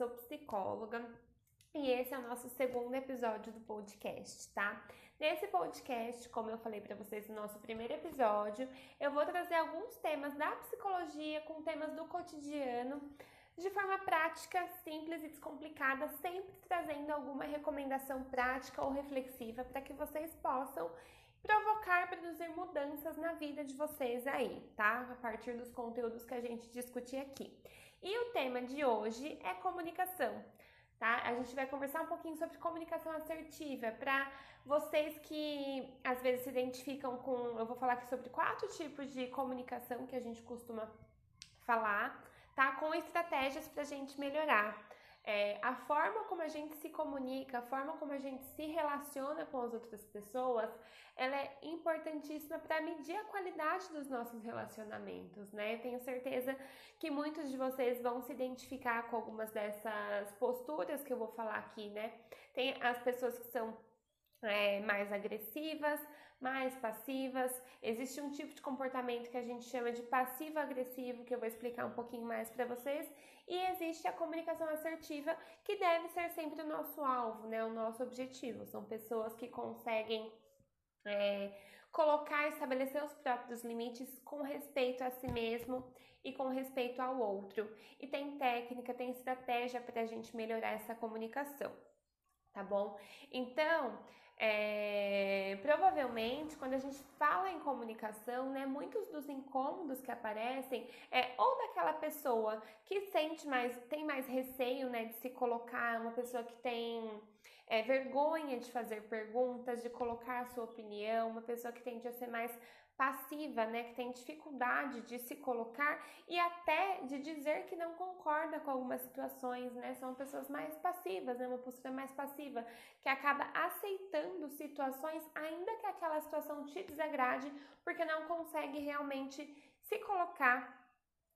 sou psicóloga e esse é o nosso segundo episódio do podcast, tá? Nesse podcast, como eu falei para vocês no nosso primeiro episódio, eu vou trazer alguns temas da psicologia com temas do cotidiano de forma prática, simples e descomplicada, sempre trazendo alguma recomendação prática ou reflexiva para que vocês possam provocar, produzir mudanças na vida de vocês aí, tá? A partir dos conteúdos que a gente discutir aqui. E o tema de hoje é comunicação, tá? A gente vai conversar um pouquinho sobre comunicação assertiva para vocês que às vezes se identificam com, eu vou falar aqui sobre quatro tipos de comunicação que a gente costuma falar, tá? Com estratégias para a gente melhorar. É, a forma como a gente se comunica, a forma como a gente se relaciona com as outras pessoas, ela é importantíssima para medir a qualidade dos nossos relacionamentos, né? tenho certeza que muitos de vocês vão se identificar com algumas dessas posturas que eu vou falar aqui, né? Tem as pessoas que são é, mais agressivas, mais passivas. Existe um tipo de comportamento que a gente chama de passivo-agressivo, que eu vou explicar um pouquinho mais para vocês. E existe a comunicação assertiva, que deve ser sempre o nosso alvo, né? O nosso objetivo. São pessoas que conseguem é, colocar, estabelecer os próprios limites com respeito a si mesmo e com respeito ao outro. E tem técnica, tem estratégia para a gente melhorar essa comunicação, tá bom? Então, é, provavelmente, quando a gente fala em comunicação, né, muitos dos incômodos que aparecem é ou daquela pessoa que sente mais, tem mais receio, né, de se colocar, uma pessoa que tem é, vergonha de fazer perguntas, de colocar a sua opinião, uma pessoa que tende a ser mais passiva, né, que tem dificuldade de se colocar e até de dizer que não concorda com algumas situações, né? São pessoas mais passivas, né, uma postura mais passiva, que acaba aceitando situações ainda que aquela situação te desagrade, porque não consegue realmente se colocar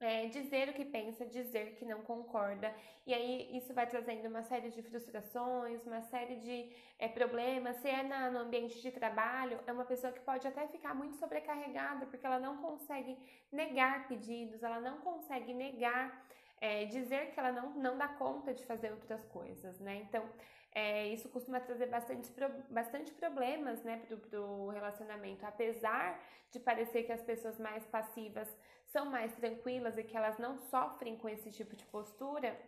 é, dizer o que pensa, dizer que não concorda, e aí isso vai trazendo uma série de frustrações, uma série de é, problemas. Se é na, no ambiente de trabalho, é uma pessoa que pode até ficar muito sobrecarregada, porque ela não consegue negar pedidos, ela não consegue negar, é, dizer que ela não, não dá conta de fazer outras coisas, né? Então, é, isso costuma trazer bastante, bastante problemas né, para o relacionamento. Apesar de parecer que as pessoas mais passivas são mais tranquilas e que elas não sofrem com esse tipo de postura,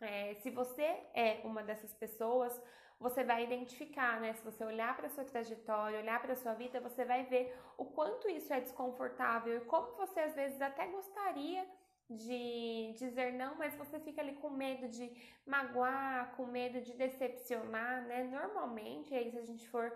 é, se você é uma dessas pessoas, você vai identificar, né? Se você olhar para sua trajetória, olhar para sua vida, você vai ver o quanto isso é desconfortável e como você às vezes até gostaria de dizer não, mas você fica ali com medo de magoar, com medo de decepcionar, né? Normalmente, aí se a gente for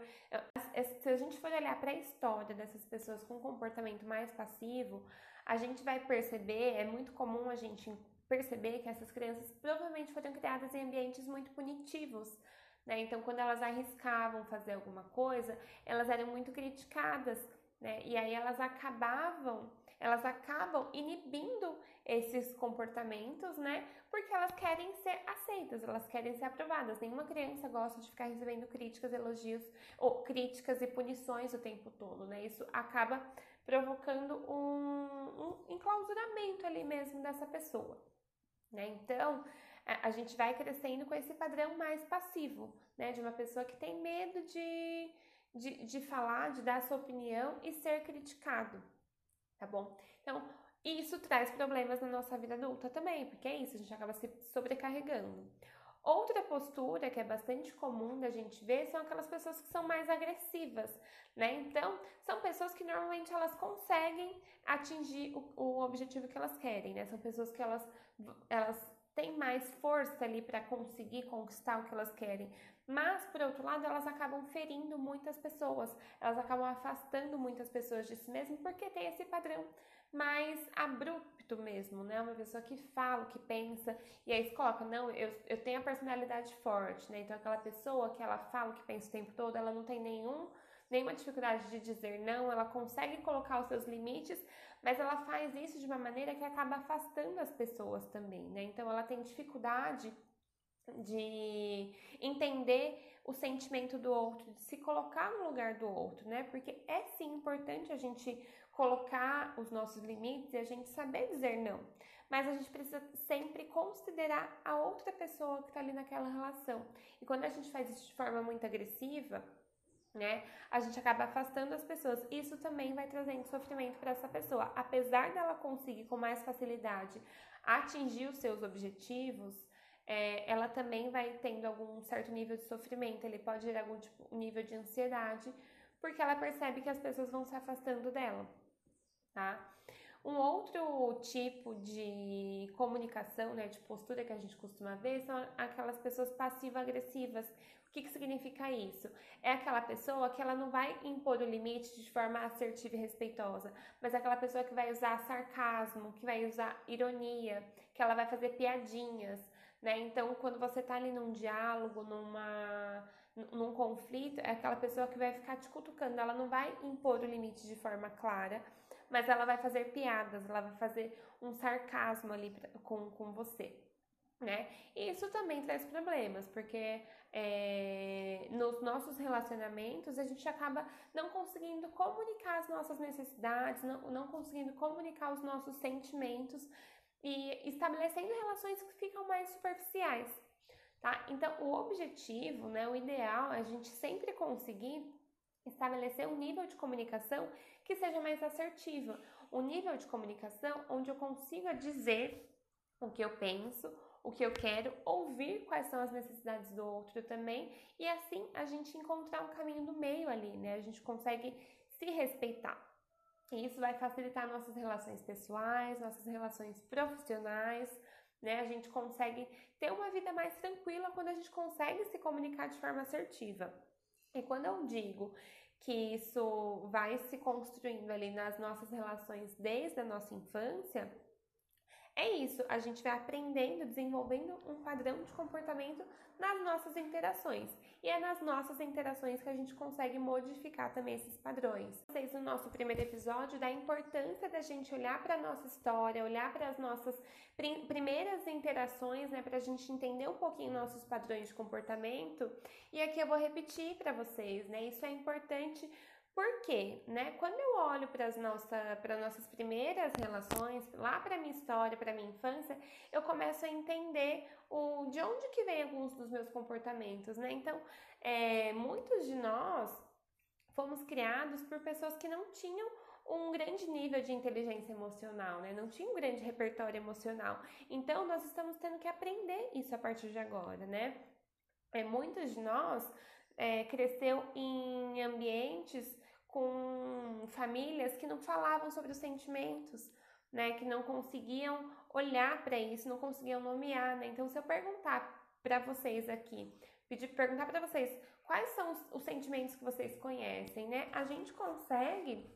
se a gente for olhar para a história dessas pessoas com comportamento mais passivo, a gente vai perceber, é muito comum a gente perceber que essas crianças provavelmente foram criadas em ambientes muito punitivos. Né? Então, quando elas arriscavam fazer alguma coisa, elas eram muito criticadas, né? E aí elas acabavam elas acabam inibindo esses comportamentos, né? Porque elas querem ser aceitas, elas querem ser aprovadas. Nenhuma criança gosta de ficar recebendo críticas, elogios ou críticas e punições o tempo todo, né? Isso acaba provocando um, um enclausuramento ali mesmo dessa pessoa, né? Então, a gente vai crescendo com esse padrão mais passivo, né? De uma pessoa que tem medo de, de, de falar, de dar sua opinião e ser criticado, tá bom? Então, isso traz problemas na nossa vida adulta também, porque é isso, a gente acaba se sobrecarregando. Outra postura que é bastante comum da gente ver são aquelas pessoas que são mais agressivas, né? Então, são pessoas que normalmente elas conseguem atingir o, o objetivo que elas querem, né? São pessoas que elas, elas têm mais força ali para conseguir conquistar o que elas querem. Mas, por outro lado, elas acabam ferindo muitas pessoas, elas acabam afastando muitas pessoas de si mesmo porque tem esse padrão mais abrupto mesmo, né? Uma pessoa que fala, que pensa, e aí se coloca, não, eu, eu tenho a personalidade forte, né? Então aquela pessoa que ela fala, que pensa o tempo todo, ela não tem nenhum nenhuma dificuldade de dizer não, ela consegue colocar os seus limites, mas ela faz isso de uma maneira que acaba afastando as pessoas também, né? Então ela tem dificuldade de entender o sentimento do outro, de se colocar no lugar do outro, né? Porque é sim importante a gente colocar os nossos limites e a gente saber dizer não. Mas a gente precisa sempre considerar a outra pessoa que está ali naquela relação. E quando a gente faz isso de forma muito agressiva, né? A gente acaba afastando as pessoas. Isso também vai trazendo sofrimento para essa pessoa. Apesar dela conseguir com mais facilidade atingir os seus objetivos, é, ela também vai tendo algum certo nível de sofrimento. Ele pode gerar algum tipo, nível de ansiedade, porque ela percebe que as pessoas vão se afastando dela, tá? Um outro tipo de comunicação, né, de postura que a gente costuma ver são aquelas pessoas passivo-agressivas. O que, que significa isso? É aquela pessoa que ela não vai impor o limite de forma assertiva e respeitosa, mas é aquela pessoa que vai usar sarcasmo, que vai usar ironia, que ela vai fazer piadinhas, né? Então, quando você tá ali num diálogo, numa num conflito, é aquela pessoa que vai ficar te cutucando, ela não vai impor o limite de forma clara, mas ela vai fazer piadas, ela vai fazer um sarcasmo ali com, com você. Né? Isso também traz problemas, porque é, nos nossos relacionamentos a gente acaba não conseguindo comunicar as nossas necessidades, não, não conseguindo comunicar os nossos sentimentos e estabelecendo relações que ficam mais superficiais, tá? Então, o objetivo, né, o ideal é a gente sempre conseguir estabelecer um nível de comunicação que seja mais assertiva, um nível de comunicação onde eu consiga dizer o que eu penso, o que eu quero, ouvir quais são as necessidades do outro também, e assim a gente encontrar um caminho do meio ali, né? A gente consegue se respeitar. E isso vai facilitar nossas relações pessoais, nossas relações profissionais, né? A gente consegue ter uma vida mais tranquila quando a gente consegue se comunicar de forma assertiva. E quando eu digo que isso vai se construindo ali nas nossas relações desde a nossa infância, é isso, a gente vai aprendendo, desenvolvendo um padrão de comportamento nas nossas interações. E é nas nossas interações que a gente consegue modificar também esses padrões. Vocês no nosso primeiro episódio da importância da gente olhar para a nossa história, olhar para as nossas prim primeiras interações, né, para a gente entender um pouquinho nossos padrões de comportamento. E aqui eu vou repetir para vocês, né? Isso é importante por quê? Né? Quando eu olho para as nossa, nossas primeiras relações, lá para minha história, para minha infância, eu começo a entender o, de onde que vem alguns dos meus comportamentos, né? Então, é, muitos de nós fomos criados por pessoas que não tinham um grande nível de inteligência emocional, né? Não tinha um grande repertório emocional. Então, nós estamos tendo que aprender isso a partir de agora, né? É, muitos de nós é, cresceu em ambientes com famílias que não falavam sobre os sentimentos, né? Que não conseguiam olhar para isso, não conseguiam nomear, né? Então, se eu perguntar para vocês aqui, pedir perguntar para vocês quais são os, os, sentimentos que vocês conhecem, né? A gente consegue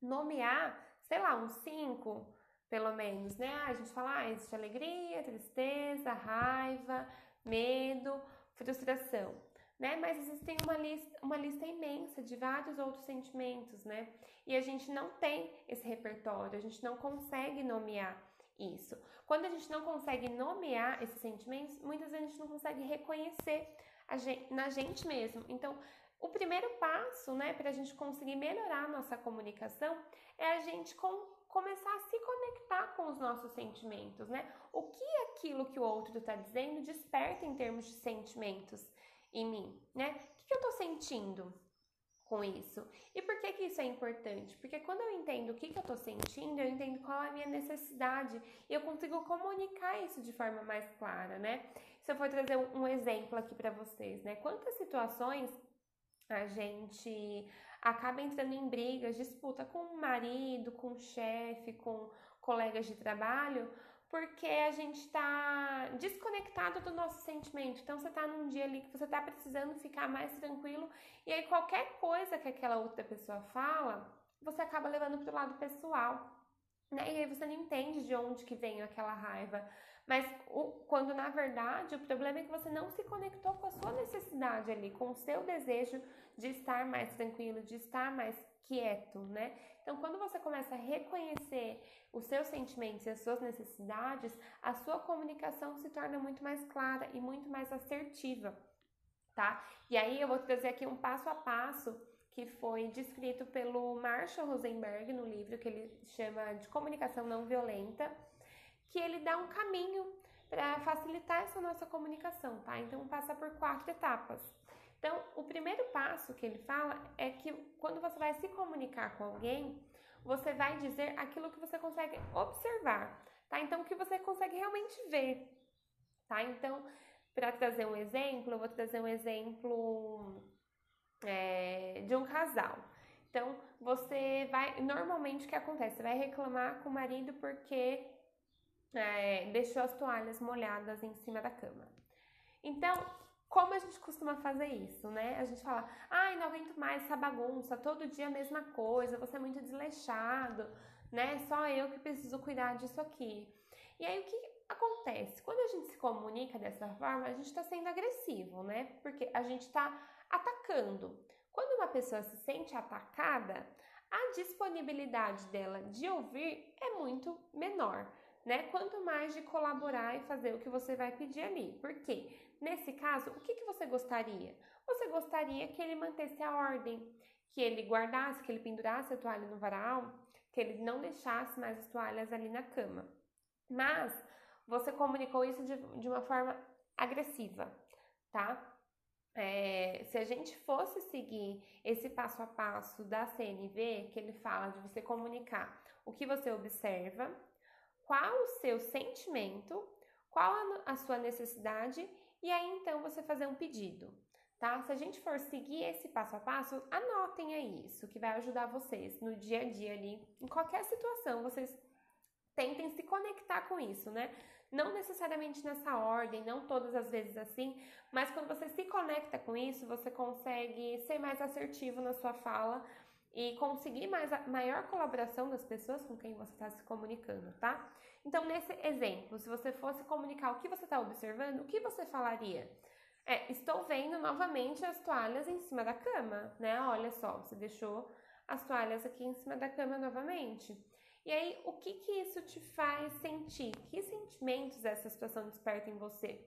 nomear, sei lá, uns cinco, pelo menos, né? A gente fala, ah, existe alegria, tristeza, raiva, medo, frustração né? Mas existem uma lista, uma lista imensa de vários outros sentimentos, né? E a gente não tem esse repertório, a gente não consegue nomear isso. Quando a gente não consegue nomear esses sentimentos, muitas vezes a gente não consegue reconhecer gente, na gente mesmo. Então, o primeiro passo, né, para a gente conseguir melhorar a nossa comunicação é a gente com, começar a se conectar com os nossos sentimentos, né? O que aquilo que o outro está dizendo desperta em termos de sentimentos em mim, né? O que, eu tô sentindo com isso? E por que que isso é importante? Porque quando eu entendo o que, que eu tô sentindo, eu entendo qual é a minha necessidade e eu consigo comunicar isso de forma mais clara, né? Se eu for trazer um exemplo aqui para vocês, né? Quantas situações a gente acaba entrando em brigas, disputa com o marido, com o chefe, com colegas de trabalho, porque a gente está desconectado do nosso sentimento. Então você está num dia ali que você está precisando ficar mais tranquilo e aí qualquer coisa que aquela outra pessoa fala, você acaba levando para o lado pessoal. Né? E aí você não entende de onde que vem aquela raiva. Mas o, quando na verdade o problema é que você não se conectou com a sua necessidade ali, com o seu desejo de estar mais tranquilo, de estar mais quieto, né? Então, quando você começa a reconhecer os seus sentimentos e as suas necessidades, a sua comunicação se torna muito mais clara e muito mais assertiva. tá? E aí eu vou trazer aqui um passo a passo que foi descrito pelo Marshall Rosenberg no livro que ele chama de Comunicação Não Violenta, que ele dá um caminho para facilitar essa nossa comunicação, tá? Então passa por quatro etapas. Então, o primeiro passo que ele fala é que quando você vai se comunicar com alguém, você vai dizer aquilo que você consegue observar, tá? Então, o que você consegue realmente ver, tá? Então, para trazer um exemplo, eu vou trazer um exemplo é, de um casal. Então, você vai. Normalmente, o que acontece? Você vai reclamar com o marido porque é, deixou as toalhas molhadas em cima da cama. Então, como a gente costuma fazer isso, né? A gente fala, ai, não aguento mais essa bagunça, todo dia a mesma coisa, você é muito desleixado, né? Só eu que preciso cuidar disso aqui. E aí, o que acontece? Quando a gente se comunica dessa forma, a gente está sendo agressivo, né? Porque a gente está atacando. Quando uma pessoa se sente atacada, a disponibilidade dela de ouvir é muito menor, né? Quanto mais de colaborar e fazer o que você vai pedir ali. Por quê? Nesse caso, o que, que você gostaria? Você gostaria que ele mantesse a ordem, que ele guardasse, que ele pendurasse a toalha no varal, que ele não deixasse mais as toalhas ali na cama. Mas você comunicou isso de, de uma forma agressiva, tá? É, se a gente fosse seguir esse passo a passo da CNV, que ele fala de você comunicar o que você observa, qual o seu sentimento, qual a, sua necessidade, e aí então você fazer um pedido, tá? Se a gente for seguir esse passo a passo, anotem aí isso, que vai ajudar vocês no dia a dia ali, em qualquer situação, vocês tentem se conectar com isso, né? Não necessariamente nessa ordem, não todas as vezes assim, mas quando você se conecta com isso, você consegue ser mais assertivo na sua fala e conseguir mais maior colaboração das pessoas com quem você está se comunicando, tá? Então, nesse exemplo, se você fosse comunicar o que você está observando, o que você falaria? É, estou vendo novamente as toalhas em cima da cama, né? Olha só, você deixou as toalhas aqui em cima da cama novamente. E aí, o que que isso te faz sentir? Que sentimentos essa situação desperta em você?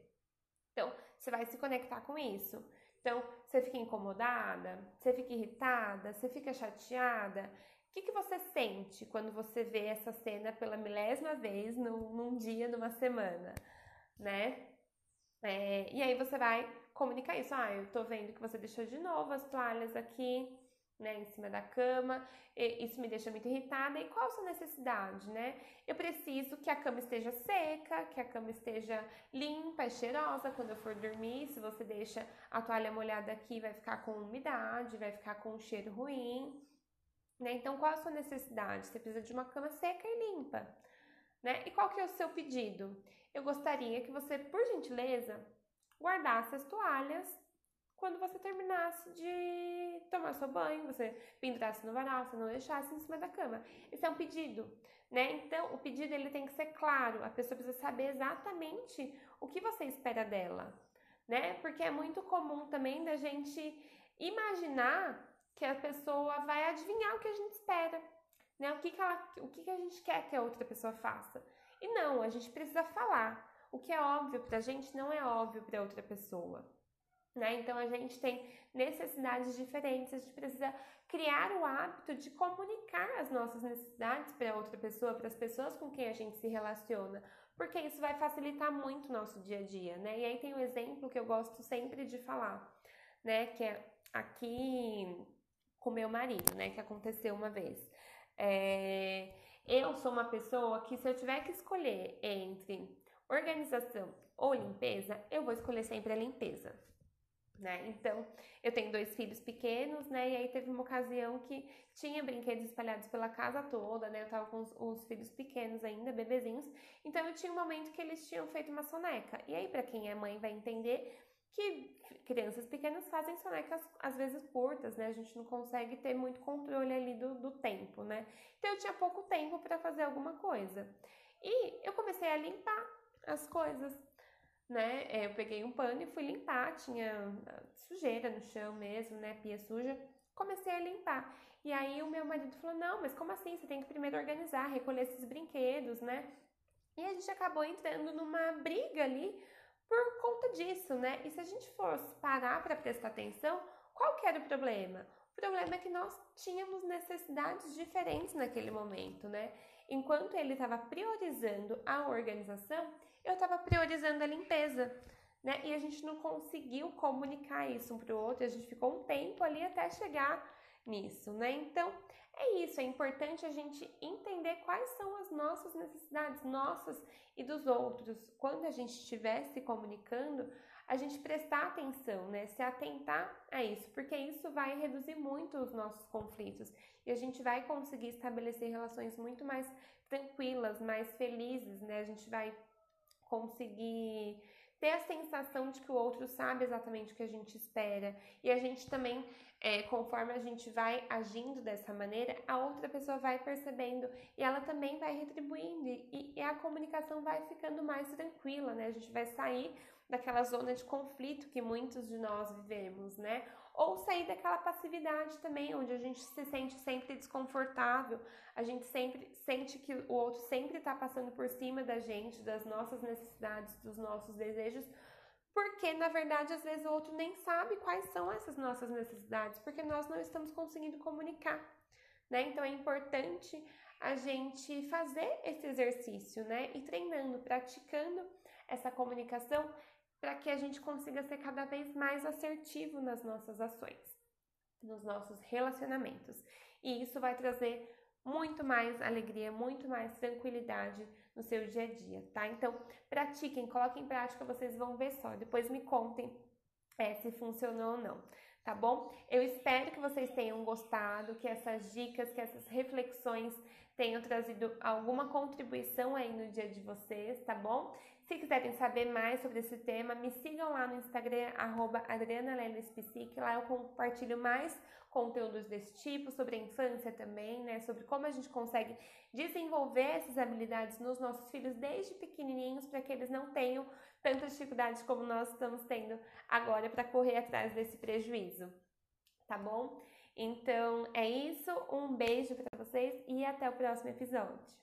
Então, você vai se conectar com isso. Então, você fica incomodada, você fica irritada, você fica chateada. O que, que você sente quando você vê essa cena pela milésima vez num, num dia, numa semana, né? É, e aí você vai comunicar isso. Ah, eu tô vendo que você deixou de novo as toalhas aqui né, em cima da cama, isso me deixa muito irritada. E qual a sua necessidade, né? Eu preciso que a cama esteja seca, que a cama esteja limpa e cheirosa quando eu for dormir. Se você deixa a toalha molhada aqui, vai ficar com umidade, vai ficar com um cheiro ruim, né? Então, qual a sua necessidade? Você precisa de uma cama seca e limpa, né? E qual que é o seu pedido? Eu gostaria que você, por gentileza, guardasse as toalhas quando você terminasse de tomar seu banho, você pendurasse no varal, você não deixasse em cima da cama. Esse é um pedido, né? Então, o pedido ele tem que ser claro, a pessoa precisa saber exatamente o que você espera dela, né? Porque é muito comum também da gente imaginar que a pessoa vai adivinhar o que a gente espera, né? O que, que, ela, o que, que a gente quer que a outra pessoa faça. E não, a gente precisa falar. O que é óbvio pra gente não é óbvio pra outra pessoa. Né? Então a gente tem necessidades diferentes, a gente precisa criar o hábito de comunicar as nossas necessidades para outra pessoa, para as pessoas com quem a gente se relaciona, porque isso vai facilitar muito o nosso dia a dia, né? E aí tem um exemplo que eu gosto sempre de falar, né? Que é aqui com meu marido, né? Que aconteceu uma vez. É... Eu sou uma pessoa que se eu tiver que escolher entre organização ou limpeza, eu vou escolher sempre a limpeza né? Então, eu tenho dois filhos pequenos, né? E aí teve uma ocasião que tinha brinquedos espalhados pela casa toda, né? Eu tava com os, os, filhos pequenos ainda, bebezinhos. Então, eu tinha um momento que eles tinham feito uma soneca. E aí, para quem é mãe, vai entender que crianças pequenas fazem sonecas às vezes curtas, né? A gente não consegue ter muito controle ali do, do tempo, né? Então, eu tinha pouco tempo para fazer alguma coisa. E eu comecei a limpar as coisas né? É, eu peguei um pano e fui limpar, tinha ah, sujeira no chão mesmo, né? Pia suja. Comecei a limpar. E aí o meu marido falou: Não, mas como assim? Você tem que primeiro organizar, recolher esses brinquedos, né? E a gente acabou entrando numa briga ali, por conta disso, né? E se a gente fosse parar para prestar atenção, qual que era o problema? O problema é que nós tínhamos necessidades diferentes naquele momento, né? Enquanto ele estava priorizando a organização, eu estava priorizando a limpeza, né? E a gente não conseguiu comunicar isso um para o outro, a gente ficou um tempo ali até chegar nisso, né? Então, é isso, é importante a gente entender quais são as nossas necessidades, nossas e dos outros. Quando a gente estiver se comunicando, a gente prestar atenção, né? Se atentar a isso, porque isso vai reduzir muito os nossos conflitos e a gente vai conseguir estabelecer relações muito mais tranquilas, mais felizes, né? A gente vai conseguir ter a sensação de que o outro sabe exatamente o que a gente espera. E a gente também é, conforme a gente vai agindo dessa maneira, a outra pessoa vai percebendo e ela também vai retribuindo. E, a comunicação vai ficando mais tranquila, né? A gente vai sair daquela zona de conflito que muitos de nós vivemos, né? Ou sair daquela passividade também, onde a gente se sente sempre desconfortável, a gente sempre sente que o outro sempre está passando por cima da gente, das nossas necessidades, dos nossos desejos, porque na verdade às vezes o outro nem sabe quais são essas nossas necessidades, porque nós não estamos conseguindo comunicar, né? Então é importante a gente fazer esse exercício, né? E treinando, praticando essa comunicação para que a gente consiga ser cada vez mais assertivo nas nossas ações, nos nossos relacionamentos. E isso vai trazer muito mais alegria, muito mais tranquilidade no seu dia a dia, tá? Então, pratiquem, coloquem em prática, vocês vão ver só. Depois me contem é, se funcionou ou não, tá bom? Eu espero que vocês tenham gostado, que essas dicas, que essas reflexões tenham trazido alguma contribuição aí no dia de vocês, tá bom? Se quiserem saber mais sobre esse tema, me sigam lá no Instagram, arroba lá eu compartilho mais conteúdos desse tipo, sobre a infância também, né? Sobre como a gente consegue desenvolver essas habilidades nos nossos filhos desde pequenininhos para que eles não tenham tantas dificuldades como nós estamos tendo agora para correr atrás desse prejuízo, tá bom? Então é isso, um beijo para vocês e até o próximo episódio.